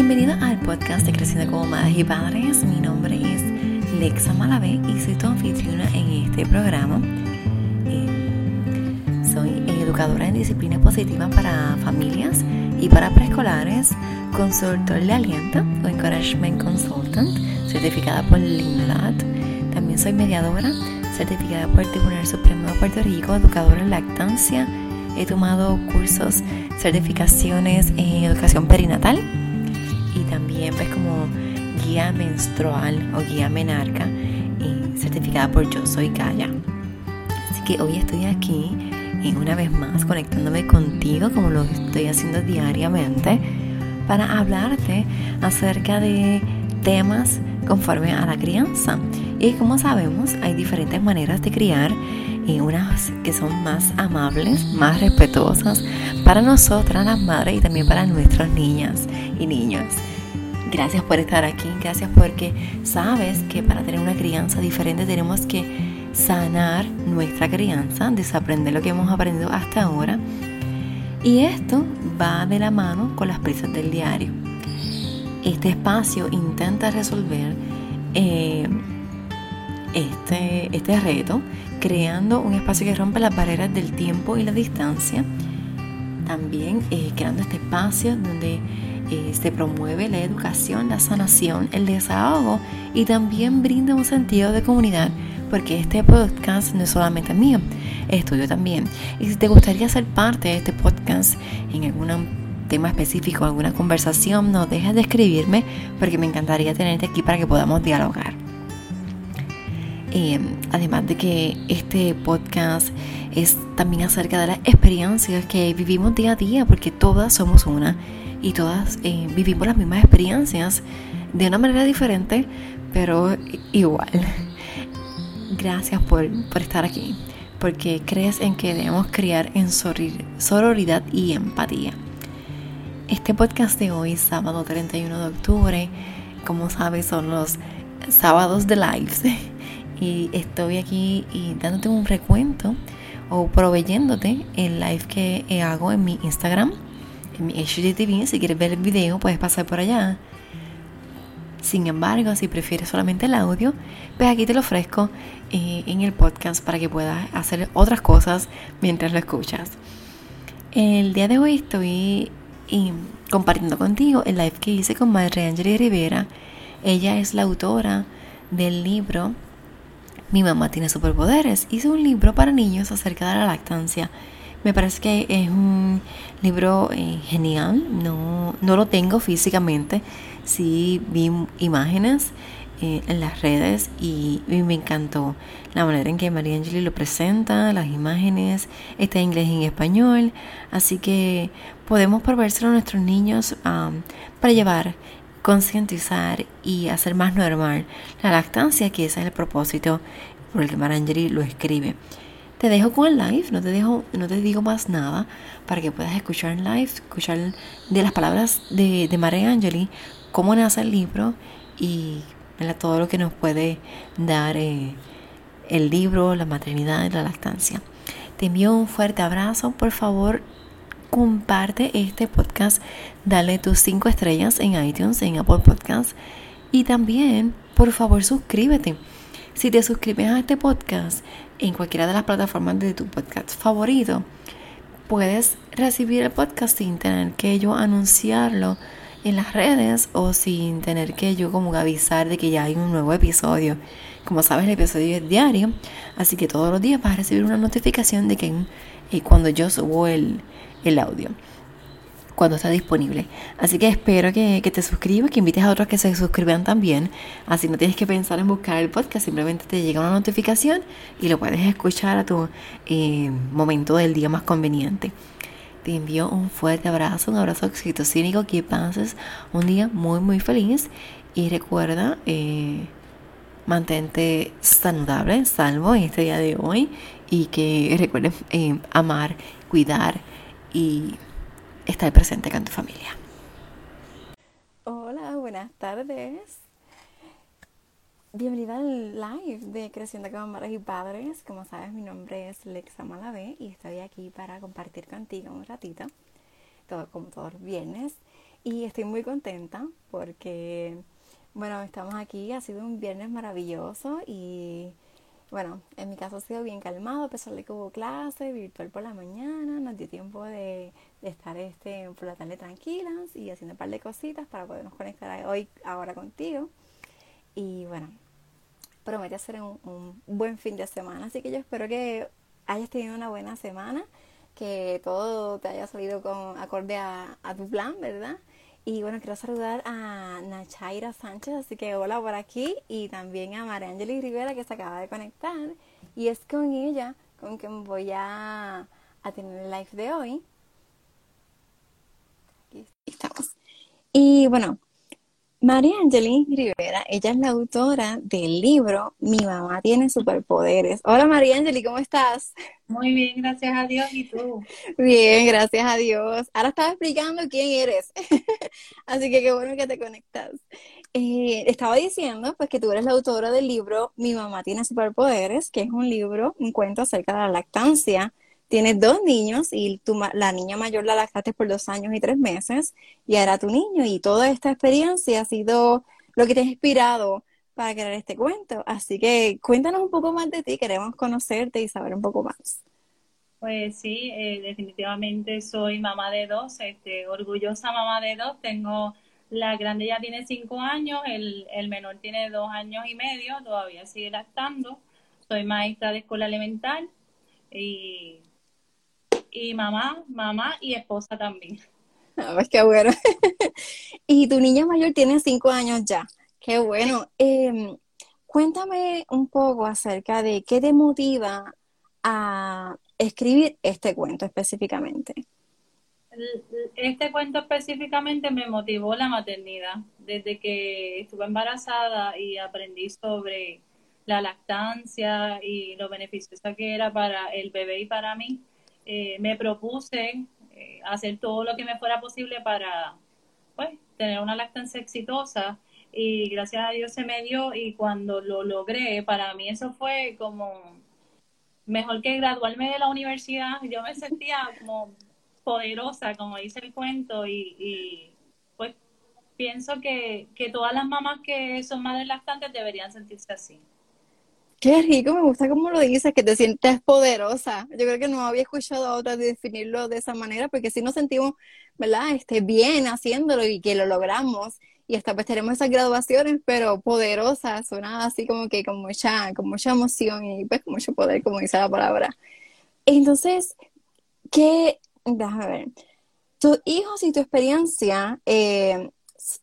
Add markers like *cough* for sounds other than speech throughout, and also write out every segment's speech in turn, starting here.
Bienvenido al podcast de Creciendo como Madres y Padres. Mi nombre es Lexa Malavé y soy tu anfitriona en este programa. Eh, soy educadora en disciplina positiva para familias y para preescolares, consultor de aliento o encouragement consultant, certificada por LINLAT. También soy mediadora, certificada por el Tribunal Supremo de Puerto Rico, educadora en lactancia. He tomado cursos, certificaciones en educación perinatal también pues como guía menstrual o guía menarca y certificada por Yo Soy Gaia. Así que hoy estoy aquí y una vez más conectándome contigo como lo estoy haciendo diariamente para hablarte acerca de temas conforme a la crianza. Y como sabemos, hay diferentes maneras de criar y unas que son más amables, más respetuosas para nosotras las madres y también para nuestras niñas y niños. Gracias por estar aquí, gracias porque sabes que para tener una crianza diferente tenemos que sanar nuestra crianza, desaprender lo que hemos aprendido hasta ahora. Y esto va de la mano con las prisas del diario. Este espacio intenta resolver eh, este, este reto creando un espacio que rompe las barreras del tiempo y la distancia. También eh, creando este espacio donde eh, se promueve la educación, la sanación, el desahogo y también brinda un sentido de comunidad porque este podcast no es solamente mío, es tuyo también. Y si te gustaría ser parte de este podcast en algún tema específico, alguna conversación, no dejes de escribirme porque me encantaría tenerte aquí para que podamos dialogar. Eh, además de que este podcast es también acerca de las experiencias que vivimos día a día, porque todas somos una y todas eh, vivimos las mismas experiencias de una manera diferente, pero igual. *laughs* Gracias por, por estar aquí, porque crees en que debemos criar en sororidad y empatía. Este podcast de hoy, sábado 31 de octubre, como sabes, son los sábados de lives *laughs* y estoy aquí y dándote un recuento o proveyéndote el live que hago en mi Instagram, en mi HDTV. Si quieres ver el video, puedes pasar por allá. Sin embargo, si prefieres solamente el audio, pues aquí te lo ofrezco eh, en el podcast para que puedas hacer otras cosas mientras lo escuchas. El día de hoy estoy eh, compartiendo contigo el live que hice con Madre Angeli Rivera. Ella es la autora del libro mi mamá tiene superpoderes. Hice un libro para niños acerca de la lactancia. Me parece que es un libro eh, genial. No, no lo tengo físicamente. Sí vi imágenes eh, en las redes y, me encantó la manera en que María Angeli lo presenta, las imágenes, está en inglés y en español. Así que podemos proveérselo a nuestros niños para llevar concientizar y hacer más normal la lactancia, que ese es el propósito por el que Marangeli lo escribe. Te dejo con el live, no te, dejo, no te digo más nada para que puedas escuchar en live, escuchar de las palabras de, de María Angeli, cómo nace el libro y todo lo que nos puede dar eh, el libro, la maternidad y la lactancia. Te envío un fuerte abrazo, por favor comparte este podcast, dale tus 5 estrellas en iTunes, en Apple Podcasts y también, por favor, suscríbete. Si te suscribes a este podcast en cualquiera de las plataformas de tu podcast favorito, puedes recibir el podcast sin tener que yo anunciarlo en las redes o sin tener que yo como avisar de que ya hay un nuevo episodio. Como sabes, el episodio es diario, así que todos los días vas a recibir una notificación de que eh, cuando yo subo el, el audio cuando está disponible. Así que espero que, te suscribas, que invites a otros que se suscriban también. Así no tienes que pensar en buscar el podcast, simplemente te llega una notificación y lo puedes escuchar a tu eh, momento del día más conveniente. Te envío un fuerte abrazo, un abrazo oxitocínico, que pases un día muy muy feliz y recuerda eh, mantente saludable, salvo en este día de hoy y que recuerden eh, amar, cuidar y estar presente con tu familia. Hola, buenas tardes. Bienvenida al live de Creciendo como Madres y Padres. Como sabes, mi nombre es Lexa Malavé y estoy aquí para compartir contigo un ratito, todo como todos los viernes. y estoy muy contenta porque, bueno, estamos aquí, ha sido un viernes maravilloso y, bueno, en mi caso ha sido bien calmado, a pesar de que hubo clase virtual por la mañana, nos dio tiempo de, estar este, por la tarde tranquilas y haciendo un par de cositas para podernos conectar hoy, ahora contigo. Y bueno, promete ser un, buen fin de semana, así que yo espero que hayas tenido una buena semana que todo te haya salido con acorde a, tu plan, ¿verdad? Y bueno, quiero saludar a Nachaira Sánchez, así que hola por aquí, y también a María Rivera que se acaba de conectar. Y es con ella con quien voy a, a tener el live de hoy. Aquí estamos. Y bueno, María Angelina Rivera, ella es la autora del libro Mi mamá tiene superpoderes. Hola María Angelina, ¿cómo estás? Muy bien, gracias a Dios. ¿Y tú? Bien, gracias a Dios. Ahora estaba explicando quién eres. *laughs* Así que qué bueno que te conectas. Eh, estaba diciendo pues que tú eres la autora del libro Mi mamá tiene superpoderes, que es un libro, un cuento acerca de la lactancia tienes dos niños y tu, la niña mayor la lactaste por dos años y tres meses y ahora tu niño y toda esta experiencia ha sido lo que te ha inspirado para crear este cuento. Así que cuéntanos un poco más de ti, queremos conocerte y saber un poco más. Pues sí, eh, definitivamente soy mamá de dos, este, orgullosa mamá de dos. Tengo la grande ya tiene cinco años, el, el menor tiene dos años y medio, todavía sigue lactando. Soy maestra de escuela elemental y y mamá, mamá y esposa también. Ah, pues qué bueno. *laughs* y tu niña mayor tiene cinco años ya. Qué bueno. Em, cuéntame un poco acerca de qué te motiva a escribir este cuento específicamente. Este cuento específicamente me motivó la maternidad. Desde que estuve embarazada y aprendí sobre la lactancia y lo beneficiosa que era para el bebé y para mí, eh, me propuse eh, hacer todo lo que me fuera posible para pues, tener una lactancia exitosa y gracias a Dios se me dio y cuando lo logré, para mí eso fue como mejor que graduarme de la universidad, yo me sentía como poderosa, como dice el cuento, y, y pues pienso que, que todas las mamás que son madres lactantes deberían sentirse así. Qué rico, me gusta cómo lo dices, que te sientes poderosa. Yo creo que no había escuchado a otra definirlo de esa manera, porque si nos sentimos, ¿verdad? Este, bien haciéndolo y que lo logramos. Y hasta pues tenemos esas graduaciones, pero poderosas, suena así como que con mucha, con mucha emoción y pues con mucho poder, como dice la palabra. Entonces, ¿qué? Déjame ver. Tus hijos y tu experiencia, eh,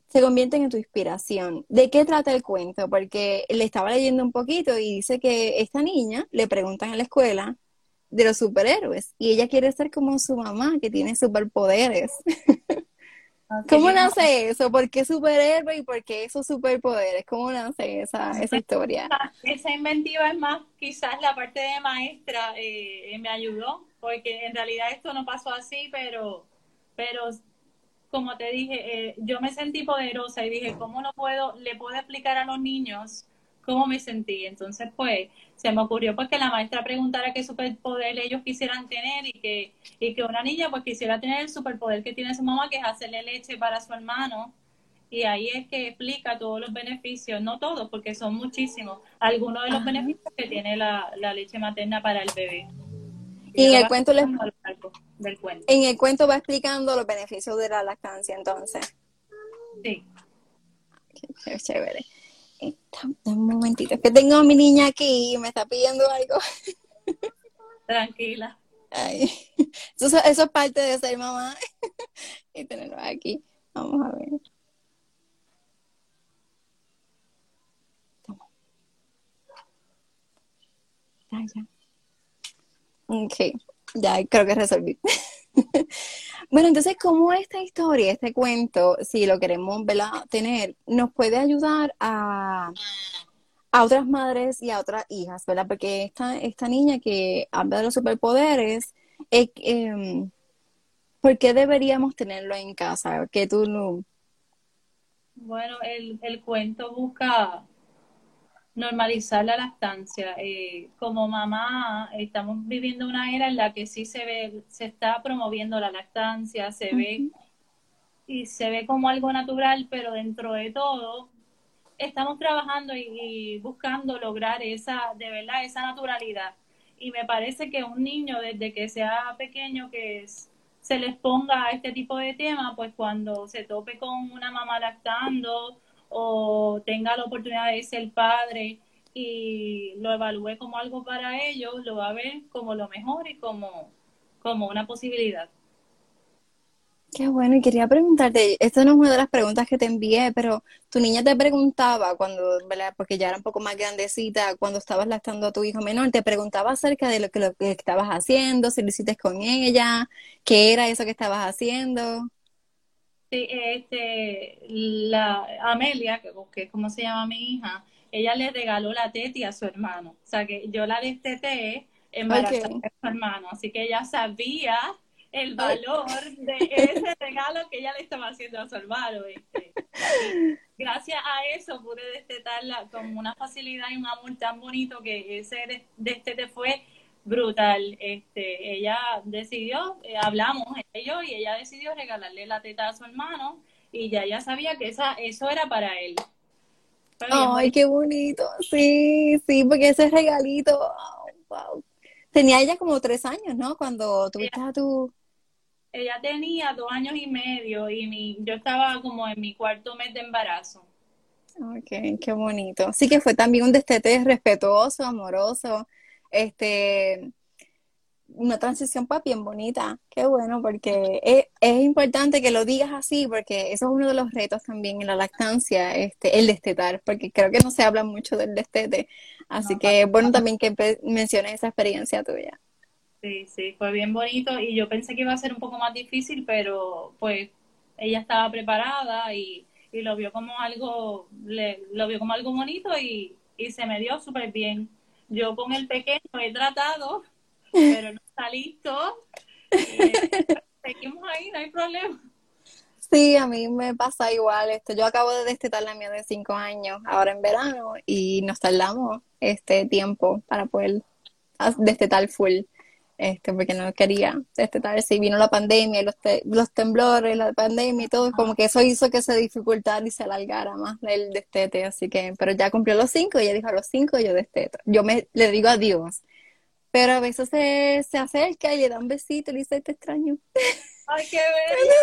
se convierten en tu inspiración. ¿De qué trata el cuento? Porque le estaba leyendo un poquito y dice que esta niña le preguntan en la escuela de los superhéroes y ella quiere ser como su mamá que tiene superpoderes. *laughs* ¿Cómo nace eso? ¿Por qué superhéroe y por qué esos superpoderes? ¿Cómo nace esa, esa *laughs* historia? Esa inventiva es más, quizás la parte de maestra eh, me ayudó, porque en realidad esto no pasó así, pero, pero como te dije, eh, yo me sentí poderosa y dije, ¿cómo no puedo, le puedo explicar a los niños cómo me sentí? Entonces, pues, se me ocurrió pues que la maestra preguntara qué superpoder ellos quisieran tener y que, y que una niña pues quisiera tener el superpoder que tiene su mamá, que es hacerle leche para su hermano. Y ahí es que explica todos los beneficios, no todos, porque son muchísimos, algunos de los beneficios que tiene la, la leche materna para el bebé. Y en el cuento En el cuento va explicando los beneficios de la lactancia, entonces. Sí. Qué chévere. Un momentito, es que tengo a mi niña aquí y me está pidiendo algo. Tranquila. Eso, eso es parte de ser mamá *laughs* y tenerlo aquí. Vamos a ver. Toma. ya. Ok, ya creo que resolví. *laughs* bueno, entonces, ¿cómo esta historia, este cuento, si lo queremos tener, nos puede ayudar a, a otras madres y a otras hijas, ¿verdad? Porque esta, esta niña que habla de los superpoderes, eh, ¿por qué deberíamos tenerlo en casa? Que tú no... Bueno, el, el cuento busca normalizar la lactancia. Eh, como mamá, estamos viviendo una era en la que sí se ve, se está promoviendo la lactancia, se ve y se ve como algo natural, pero dentro de todo estamos trabajando y, buscando lograr esa, de verdad, esa naturalidad. Y me parece que un niño desde que sea pequeño que se les ponga a este tipo de tema, pues cuando se tope con una mamá lactando o tenga la oportunidad de ser padre y lo evalúe como algo para ellos, lo va a ver como lo mejor y como, como una posibilidad. Qué bueno, y quería preguntarte, esta no es una de las preguntas que te envié, pero tu niña te preguntaba cuando. Porque ya era un poco más grandecita, cuando estabas lactando a tu hijo menor, te preguntaba acerca de lo que, lo que estabas haciendo, si lo hiciste con ella, qué era eso que estabas haciendo. Sí, este, la Amelia, que, es como se llama mi hija, ella le regaló la teti a su hermano. O sea que yo la desteté embarazada okay. a su hermano. Así que ella sabía el valor de ese *laughs* regalo que ella le estaba haciendo a su hermano. Este. Gracias a eso pude destetarla con una facilidad y un amor tan bonito que ese destete fue brutal. Este, ella decidió, eh, hablamos ella y y ella decidió regalarle la teta a su hermano y ya ella sabía que esa, eso era para él. Ay, qué bonito. Sí, sí, porque ese regalito, wow. Tenía ella como tres años, ¿no? Cuando tuviste a tu... Ella tenía dos años y medio y mi, yo estaba como en mi cuarto mes de embarazo. Ok, qué bonito. Sí que fue también un destete respetuoso, amoroso. Este, una transición pues bien bonita, qué bueno, porque es, importante que lo digas así, porque eso es uno de los retos también en la lactancia, este, el destetar, porque creo que no se habla mucho del destete, así que es bueno también que menciones esa experiencia tuya. Sí, sí, fue bien bonito y yo pensé que iba a ser un poco más difícil, pero pues ella estaba preparada y, y lo vio como algo, le, lo vio como algo bonito y, y se me dio súper bien. Yo con el pequeño he tratado pero no está listo. seguimos ahí, no hay problema. Sí, a mí me pasa igual. Esto, yo acabo de destetar la mía de cinco años, ahora en verano, y nos tardamos este tiempo para poder destetar full, este, porque no quería destetar. Si vino la pandemia, y los, los temblores, la pandemia y todo, como que eso hizo que se dificultara y se alargara más el destete, así que, pero ya cumplió los cinco, y ella dijo a los cinco yo desteto. Yo me le digo adiós pero a veces se, se acerca y le da un besito y le dice, te extraño. Ay, qué bello.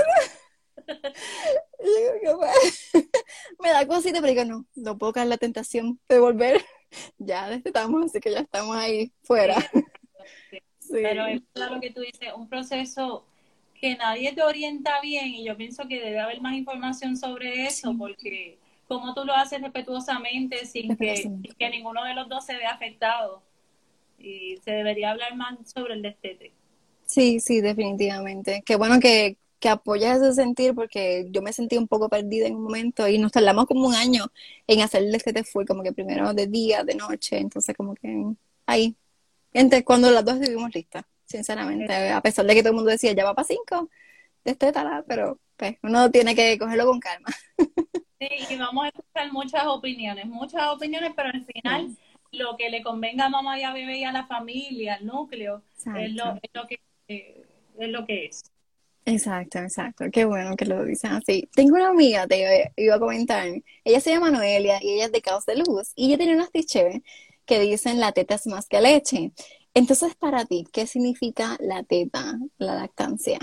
*laughs* me da cosita, pero digo, no, no puedo caer la tentación de volver. *laughs* Ya estamos, así que ya estamos ahí fuera. Pero es claro que tú dices, un proceso que nadie te orienta bien y yo pienso que debe haber más información sobre eso porque como tú lo haces respetuosamente sin que, sin que ninguno de los dos se vea afectado y se debería hablar más sobre el destete. Sí, sí, definitivamente. Qué bueno que, que apoyas ese sentir porque yo me sentí un poco perdida en un momento y nos tardamos como un año en hacer el destete full, como que primero de día, de noche, entonces como que ahí, entre cuando las dos estuvimos listas, sinceramente, a pesar de que todo el mundo decía ya va para cinco, destétala, pero pues uno tiene que cogerlo con calma. *laughs* Sí, y vamos a escuchar muchas opiniones, muchas opiniones, pero al final lo que le convenga a mamá y a bebé y a la familia, al núcleo, es lo, que, eh, es lo que es. Exacto, exacto. Qué bueno que lo dicen así. Tengo una amiga, te iba a comentar. Ella se llama Noelia y ella es de Caos de Luz. Y ella tiene unas t-shirts que dicen la teta es más que leche. Entonces, para ti, ¿qué significa la teta, la lactancia?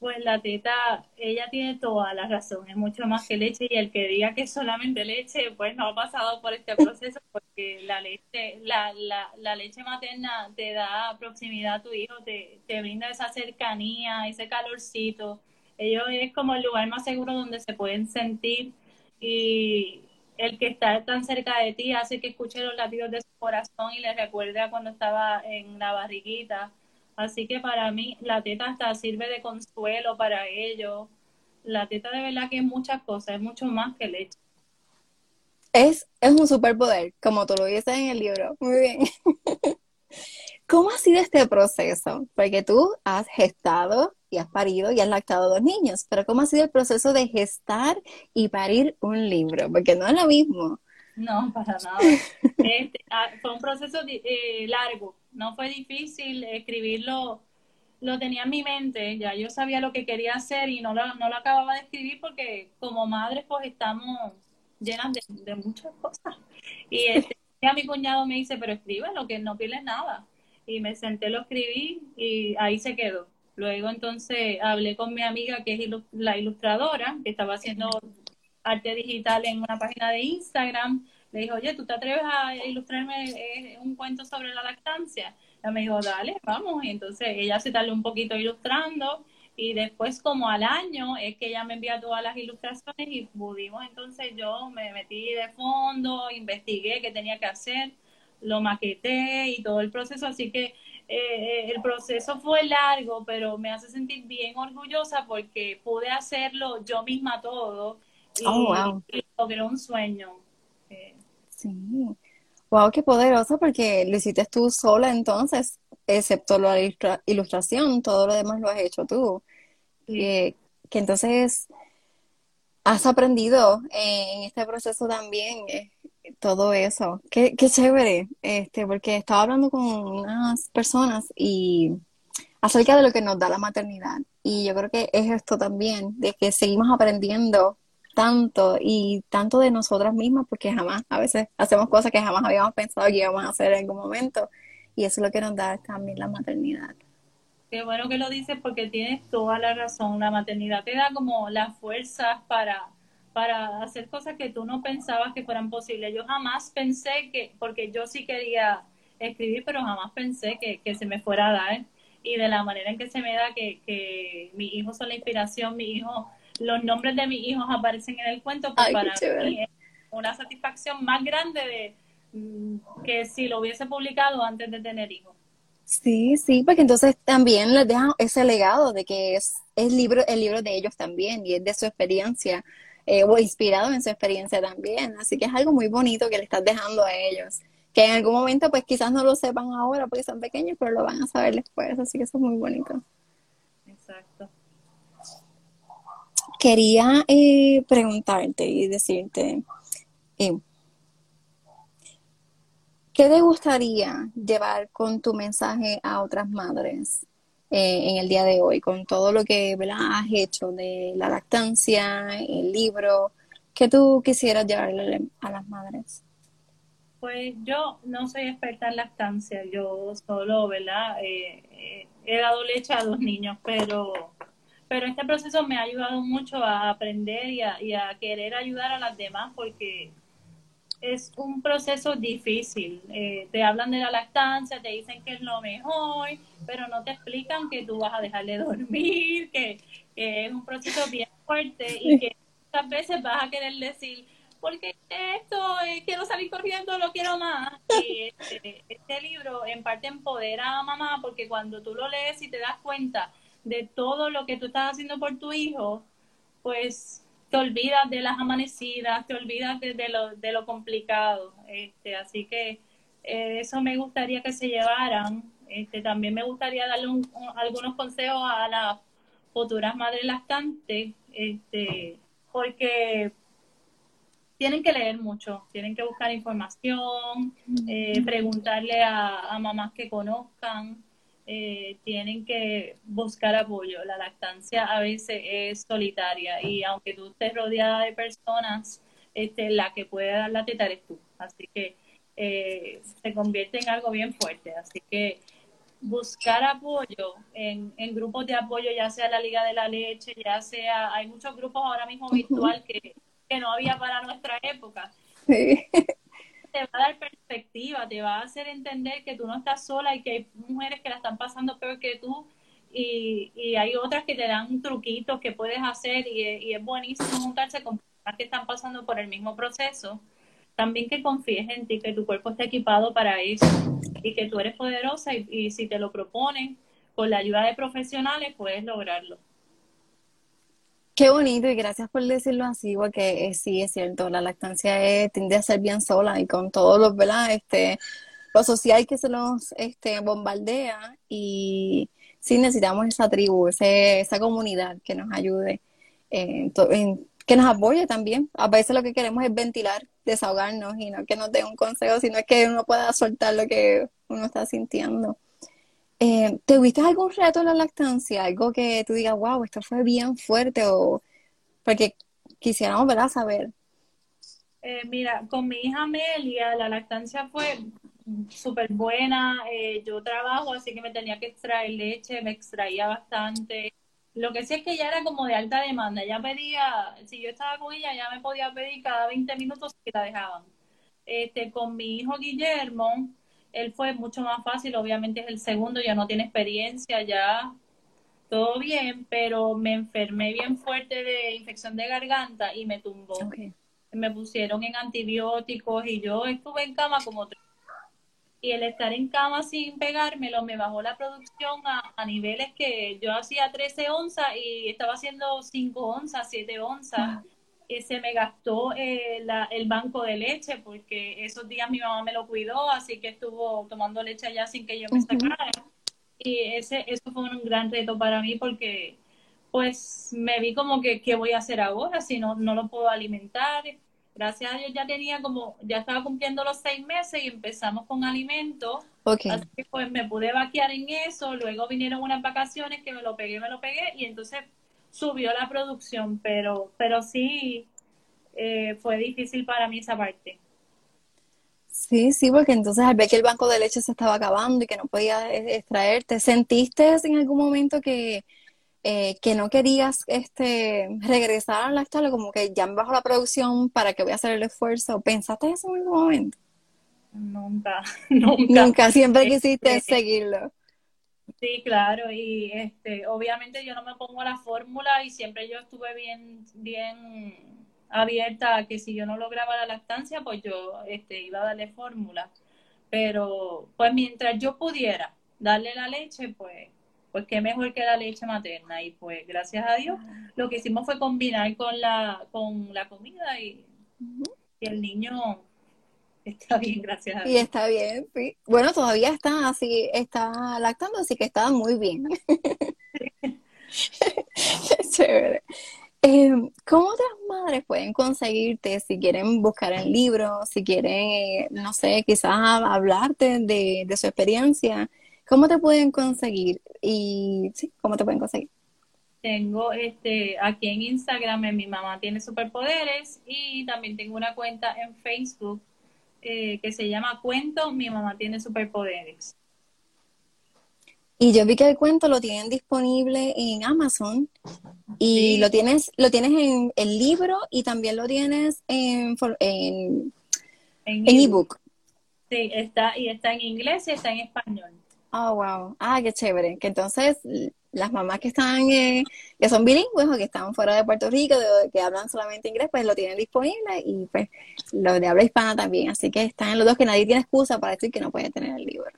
Pues la teta, ella tiene toda la razón, es mucho más que leche y el que diga que es solamente leche, pues no ha pasado por este proceso porque la leche, la, la, la leche materna te da proximidad a tu hijo, te, te brinda esa cercanía, ese calorcito. Ellos es como el lugar más seguro donde se pueden sentir y el que está tan cerca de ti hace que escuche los latidos de su corazón y le recuerde a cuando estaba en la barriguita Así que para mí la teta hasta sirve de consuelo para ellos. La teta de verdad que es muchas cosas, es mucho más que leche. Es, es un superpoder, como tú lo dices en el libro. Muy bien. *laughs* ¿Cómo ha sido este proceso? Porque tú has gestado y has parido y has lactado dos niños, pero ¿cómo ha sido el proceso de gestar y parir un libro? Porque no es lo mismo. No, para nada. *laughs* Este, ah, fue un proceso eh, largo, no fue difícil escribirlo lo tenía en mi mente, ya yo sabía lo que quería hacer y no lo, no lo acababa de escribir porque como madres pues estamos llenas de, muchas cosas. Y este, *laughs* a mi cuñado me dice, pero lo que no pierdes nada. Y me senté, lo escribí y ahí se quedó. Luego entonces hablé con mi amiga que es la ilustradora, que estaba haciendo arte digital en una página de Instagram. Le dijo, oye, ¿tú te atreves a ilustrarme eh, un cuento sobre la lactancia? Ella me dijo, dale, vamos. Y entonces ella se tardó un poquito ilustrando y después como al año es que ella me envía todas las ilustraciones y pudimos entonces yo me metí de fondo, investigué qué tenía que hacer, lo maqueté y todo el proceso, así que eh, el proceso fue largo, pero me hace sentir bien orgullosa porque pude hacerlo yo misma todo y, oh, logré un sueño. Eh, sí. Wow, qué poderoso porque lo hiciste tú sola entonces, excepto la ilustración, todo lo demás lo has hecho tú. Que, entonces has aprendido en este proceso también eh, todo eso. Qué, qué chévere, este, porque estaba hablando con unas personas y acerca de lo que nos da la maternidad. Y yo creo que es esto también, de que seguimos aprendiendo tanto y tanto de nosotras mismas porque jamás, a veces hacemos cosas que jamás habíamos pensado que íbamos a hacer en algún momento y eso es lo que nos da también la maternidad. Qué bueno que lo dices porque tienes toda la razón, la maternidad te da como las fuerzas para, para hacer cosas que tú no pensabas que fueran posibles. Yo jamás pensé que, porque yo sí quería escribir, pero jamás pensé que, que se me fuera a dar y de la manera en que se me da que, que mis hijos son la inspiración, mis hijos los nombres de mis hijos aparecen en el cuento, pues para mí es una satisfacción más grande de mm, que si lo hubiese publicado antes de tener hijos. Sí, sí, porque entonces también les dejan ese legado de que es, es libro, el libro de ellos también y es de su experiencia eh, o inspirado en su experiencia también. Así que es algo muy bonito que le estás dejando a ellos. Que en algún momento pues quizás no lo sepan ahora porque son pequeños, pero lo van a saber después. Así que eso es muy bonito. Exacto. Quería eh, preguntarte y decirte, eh, ¿qué te gustaría llevar con tu mensaje a otras madres eh, en el día de hoy, con todo lo que has hecho de la lactancia, el libro? ¿Qué tú quisieras llevarle a las madres? Pues yo no soy experta en lactancia, yo solo, ¿verdad? he dado leche a dos niños, pero pero este proceso me ha ayudado mucho a aprender y a, querer ayudar a las demás porque es un proceso difícil. Eh, te hablan de la lactancia, te dicen que es lo mejor, pero no te explican que tú vas a dejar de *laughs* dormir, que, es un proceso bien fuerte y que muchas veces vas a querer decir, porque esto, eh, quiero salir corriendo, lo quiero más. Y este, este libro en parte empodera a mamá porque cuando tú lo lees y te das cuenta de todo lo que tú estás haciendo por tu hijo, pues te olvidas de las amanecidas, te olvidas de, lo, de lo complicado. Este, así que eh, eso me gustaría que se llevaran. Este, también me gustaría darle algunos consejos a las futuras madres lactantes, este, porque tienen que leer mucho, tienen que buscar información, eh, preguntarle a, a mamás que conozcan, eh, tienen que buscar apoyo. La lactancia a veces es solitaria y aunque tú estés rodeada de personas, este, la que puede dar la teta eres tú. Así que eh, se convierte en algo bien fuerte. Así que buscar apoyo en, en, grupos de apoyo, ya sea la Liga de la Leche, ya sea, hay muchos grupos ahora mismo virtual que, que no había para nuestra época. Sí te va a dar perspectiva, te va a hacer entender que tú no estás sola y que hay mujeres que la están pasando peor que tú y, y hay otras que te dan truquitos que puedes hacer y, es buenísimo juntarse con personas que están pasando por el mismo proceso. También que confíes en ti, que tu cuerpo está equipado para eso y que tú eres poderosa y, y si te lo proponen con la ayuda de profesionales puedes lograrlo. Qué bonito y gracias por decirlo así, porque sí es cierto, la lactancia tiende a ser bien sola y con todos los, ¿verdad? Este, lo social que se nos este, bombardea y sí necesitamos esa tribu, esa comunidad que nos ayude, eh, que nos apoye también. A veces lo que queremos es ventilar, desahogarnos y no que nos dé un consejo, sino que uno pueda soltar lo que uno está sintiendo. Eh, ¿Tuviste algún reto en la lactancia? Algo que tú digas, wow, esto fue bien fuerte o porque quisiéramos ¿verdad? saber. Eh, mira, con mi hija Amelia, la lactancia fue súper buena. Eh, yo trabajo, así que me tenía que extraer leche, me extraía bastante. Lo que sí es que ella era como de alta demanda. Ella pedía, si yo estaba con ella, ya me podía pedir cada 20 minutos que la dejaban. Este, con mi hijo Guillermo, él fue mucho más fácil, obviamente es el segundo, ya no tiene experiencia, ya todo bien, pero me enfermé bien fuerte de infección de garganta y me tumbó. Me pusieron en antibióticos y yo estuve en cama como tres y el estar en cama sin pegármelo me bajó la producción a, niveles que yo hacía 13 onzas y estaba haciendo 5 onzas, 7 onzas. Y se me gastó eh, el banco de leche porque esos días mi mamá me lo cuidó, así que estuvo tomando leche allá sin que yo me sacara. Y ese, eso fue un gran reto para mí porque pues me vi como que, ¿qué voy a hacer ahora si no, no lo puedo alimentar? gracias a Dios ya tenía como, ya estaba cumpliendo los seis meses y empezamos con alimentos. Así que pues me pude vaquear en eso, luego vinieron unas vacaciones que me lo pegué, me lo pegué y entonces subió la producción, pero, pero sí eh, fue difícil para mí esa parte. Sí, sí, porque entonces al ver que el banco de leche se estaba acabando y que no podía eh, extraerte, ¿sentiste en algún momento que, eh, que no querías este, regresar a la escuela, como que ya me bajo la producción para que voy a hacer el esfuerzo. ¿Pensaste eso en algún momento? Nunca, *laughs* nunca. Nunca, siempre quisiste este, seguirlo. Sí, claro, y este, obviamente yo no me pongo la fórmula y siempre yo estuve bien, bien abierta a que si yo no lograba la lactancia, pues yo este, iba a darle fórmula. Pero pues mientras yo pudiera darle la leche, pues pues qué mejor que la leche materna. Y pues gracias a Dios lo que hicimos fue combinar con la, con la comida y, el niño está bien, gracias a Dios. Y está bien, sí. Bueno, todavía está así, está lactando, así que está muy bien. *laughs* Chévere. Em, ¿Cómo otras madres pueden conseguirte si quieren buscar el libro, si quieren, eh, no sé, quizás hablarte de, de su experiencia? ¿Cómo te pueden conseguir? Y sí, ¿cómo te pueden conseguir? Tengo este aquí en Instagram, en mi mamá tiene superpoderes y también tengo una cuenta en Facebook eh, que se llama Cuento Mi mamá tiene superpoderes. Y yo vi que el cuento lo tienen disponible en Amazon y lo tienes lo tienes en el libro y también lo tienes en en ebook. sí, está y está en inglés y está en español. Oh, wow. Ah, qué chévere. Que entonces las mamás que están, eh, que son bilingües o que están fuera de Puerto Rico, de, que hablan solamente inglés, pues lo tienen disponible y pues los de habla hispana también. Así que están los dos que nadie tiene excusa para decir que no puede tener el libro.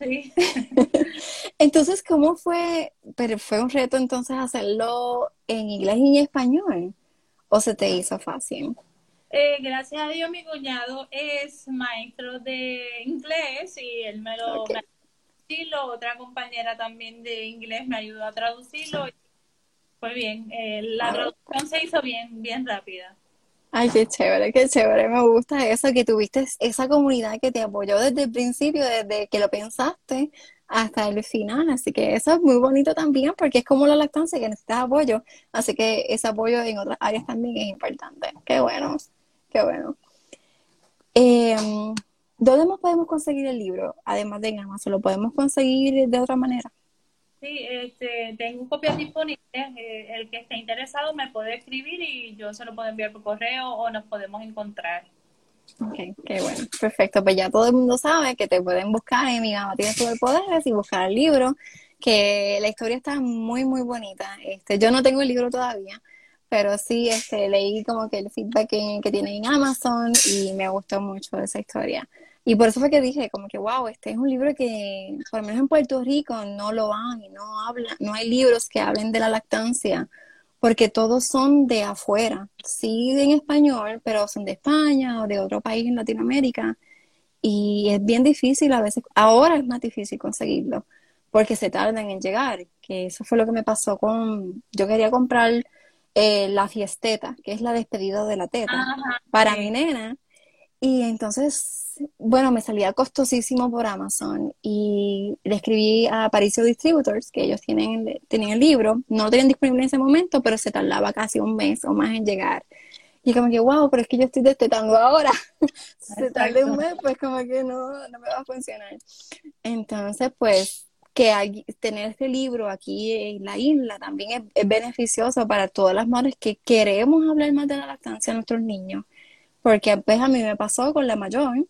Sí. *laughs* entonces, ¿cómo fue? Pero fue un reto entonces hacerlo en inglés y en español. ¿O se te hizo fácil? Eh, gracias a Dios, mi cuñado es maestro de inglés y él me lo otra compañera también de inglés me ayudó a traducirlo. fue bien, eh, la ah. traducción se hizo bien, bien rápida. Ay, qué chévere, qué chévere, me gusta eso, que tuviste esa comunidad que te apoyó desde el principio, desde que lo pensaste hasta el final, así que eso es muy bonito también, porque es como la lactancia, que necesitas apoyo, así que ese apoyo en otras áreas también es importante. Qué bueno, qué bueno. Eh, ¿Dónde más podemos conseguir el libro? Además de en Amazon, ¿lo podemos conseguir de otra manera? Sí, este, tengo copias disponibles. Eh, el que esté interesado me puede escribir y yo se lo puedo enviar por correo o nos podemos encontrar. Ok, qué bueno. Perfecto. Pues ya todo el mundo sabe que te pueden buscar en Mi mamá tiene superpoderes y buscar el libro, que la historia está muy, muy bonita. Este, yo no tengo el libro todavía, pero sí este, leí como que el feedback que, que tiene en Amazon y me gustó mucho esa historia. Y por eso fue que dije, como que, wow, este es un libro que, por lo menos en Puerto Rico, no lo van y no hablan, no hay libros que hablen de la lactancia, porque todos son de afuera. Sí, en español, pero son de España o de otro país en Latinoamérica. Y es bien difícil a veces, ahora es más difícil conseguirlo, porque se tardan en llegar. Que eso fue lo que me pasó con, yo quería comprar eh, la fiesteta, que es la despedida de la teta, para mi nena Y entonces, bueno, me salía costosísimo por Amazon y le escribí a Paricio Distributors, que ellos tienen, tenían el libro, no lo tenían disponible en ese momento, pero se tardaba casi un mes o más en llegar. Y como que, wow, pero es que yo estoy destetando ahora. *laughs* se tarde un mes, pues como que no, no me va a funcionar. Entonces, pues, que hay, tener este libro aquí en la isla también es, es beneficioso para todas las madres que queremos hablar más de la lactancia a nuestros niños porque pues a mí me pasó con la mayor,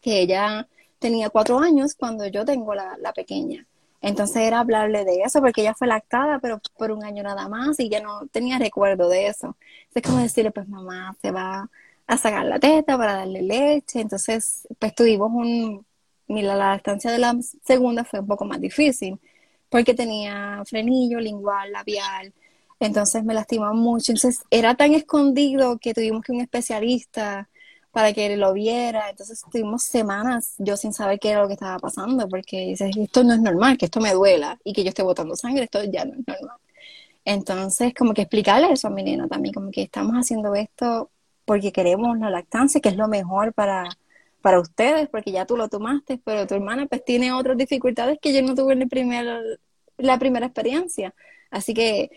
que ella tenía cuatro años cuando yo tengo la, pequeña. Entonces era hablarle de eso, porque ella fue lactada, pero por un año nada más y ya no tenía recuerdo de eso. Es como decirle, pues mamá se va a sacar la teta para darle leche. Entonces, pues tuvimos un... Mira, la lactancia de la segunda fue un poco más difícil, porque tenía frenillo lingual, labial, entonces me lastimó mucho. Entonces era tan escondido que tuvimos que un especialista para que lo viera. Entonces estuvimos semanas yo sin saber qué era lo que estaba pasando, porque dices, esto no es normal, que esto me duela y que yo esté botando sangre, esto ya no es normal. Entonces, como que explicarle eso a mi nena también, como que estamos haciendo esto porque queremos la lactancia, que es lo mejor para, para ustedes, porque ya tú lo tomaste, pero tu hermana pues tiene otras dificultades que yo no tuve en primer, la primera experiencia. Así que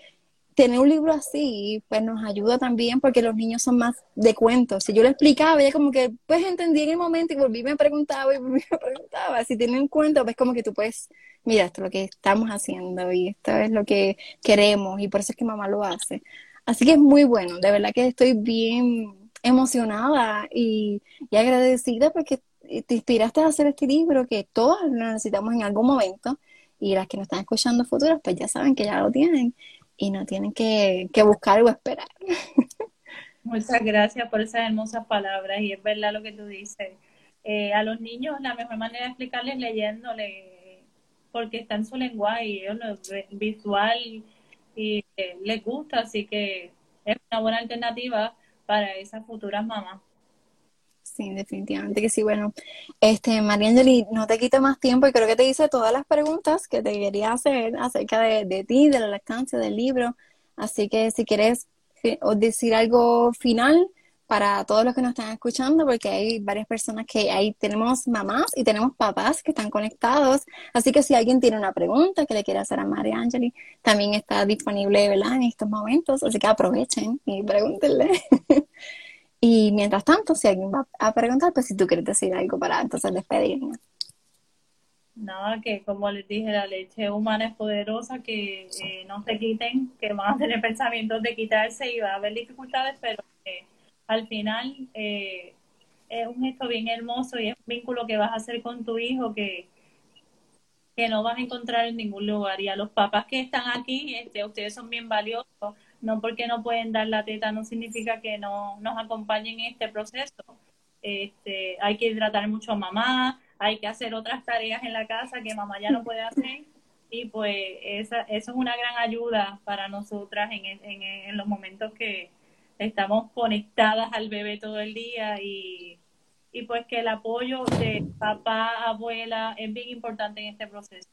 tener un libro así, pues nos ayuda también porque los niños son más de cuentos. Si yo le explicaba, ella como que, pues entendí en el momento y volví me preguntaba y volví me *laughs* preguntaba. Si tienen un cuento, pues como que tú puedes, mira, esto es lo que estamos haciendo y esto es lo que queremos y por eso es que mamá lo hace. Así que es muy bueno, de verdad que estoy bien emocionada y, y agradecida porque te inspiraste a hacer este libro que todas lo necesitamos en algún momento y las que nos están escuchando futuras, pues ya saben que ya lo tienen y no tienen que, buscar o esperar. *laughs* Muchas gracias por esas hermosas palabras y es verdad lo que tú dices. Eh, a los niños la mejor manera de explicarles es leyéndole, porque está en su lenguaje y ellos lo visual y eh, les gusta, así que es una buena alternativa para esas futuras mamás. Sí, definitivamente que sí. Bueno, este, María Angeli, no te quito más tiempo y creo que te hice todas las preguntas que te quería hacer acerca de, ti, de la lactancia, del libro. Así que si quieres decir algo final para todos los que nos están escuchando, porque hay varias personas que ahí tenemos mamás y tenemos papás que están conectados. Así que si alguien tiene una pregunta que le quiere hacer a María Angeli, también está disponible ¿verdad? en estos momentos. Así que aprovechen y pregúntenle. *laughs* Y mientras tanto, si alguien va a preguntar, pues si tú quieres decir algo para entonces despedirnos. Nada, que como les dije, la leche humana es poderosa, que eh, no se quiten, que van a tener pensamientos de quitarse y va a haber dificultades, pero que al final eh, es un gesto bien hermoso y es un vínculo que vas a hacer con tu hijo que, que no vas a encontrar en ningún lugar. Y a los papás que están aquí, este, ustedes son bien valiosos no porque no pueden dar la teta no significa que no nos acompañen en este proceso. Este, hay que hidratar mucho a mamá, hay que hacer otras tareas en la casa que mamá ya no puede hacer y pues esa, eso es una gran ayuda para nosotras en, en, en los momentos que estamos conectadas al bebé todo el día y, y pues que el apoyo de papá, abuela es bien importante en este proceso.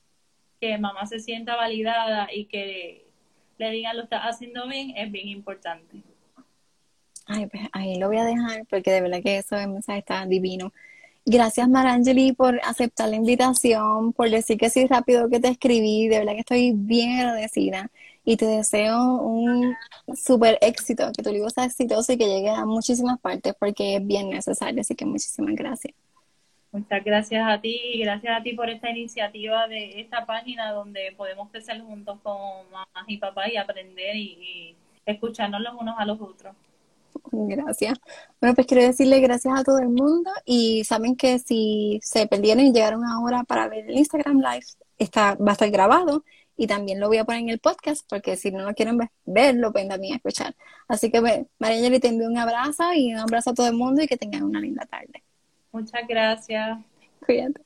Que mamá se sienta validada y que le digan lo está haciendo bien es bien importante. Ay, pues ahí lo voy a dejar porque de verdad que eso mensaje está divino. Gracias Marangeli por aceptar la invitación, por decir que sí rápido que te escribí, de verdad que estoy bien agradecida y te deseo un súper éxito, que tu libro sea exitoso y que llegue a muchísimas partes porque es bien necesario, así que muchísimas gracias. Muchas gracias a ti y gracias a ti por esta iniciativa de esta página donde podemos crecer juntos con mamás y papás y aprender y, escucharnos los unos a los otros. Gracias. Bueno, pues quiero decirle gracias a todo el mundo y saben que si se perdieron y llegaron ahora para ver el Instagram Live, está, va a estar grabado y también lo voy a poner en el podcast porque si no lo quieren ver, lo pueden también escuchar. Así que pues, María te envío un abrazo y un abrazo a todo el mundo y que tengan una linda tarde. Muchas gracias. Cuídate.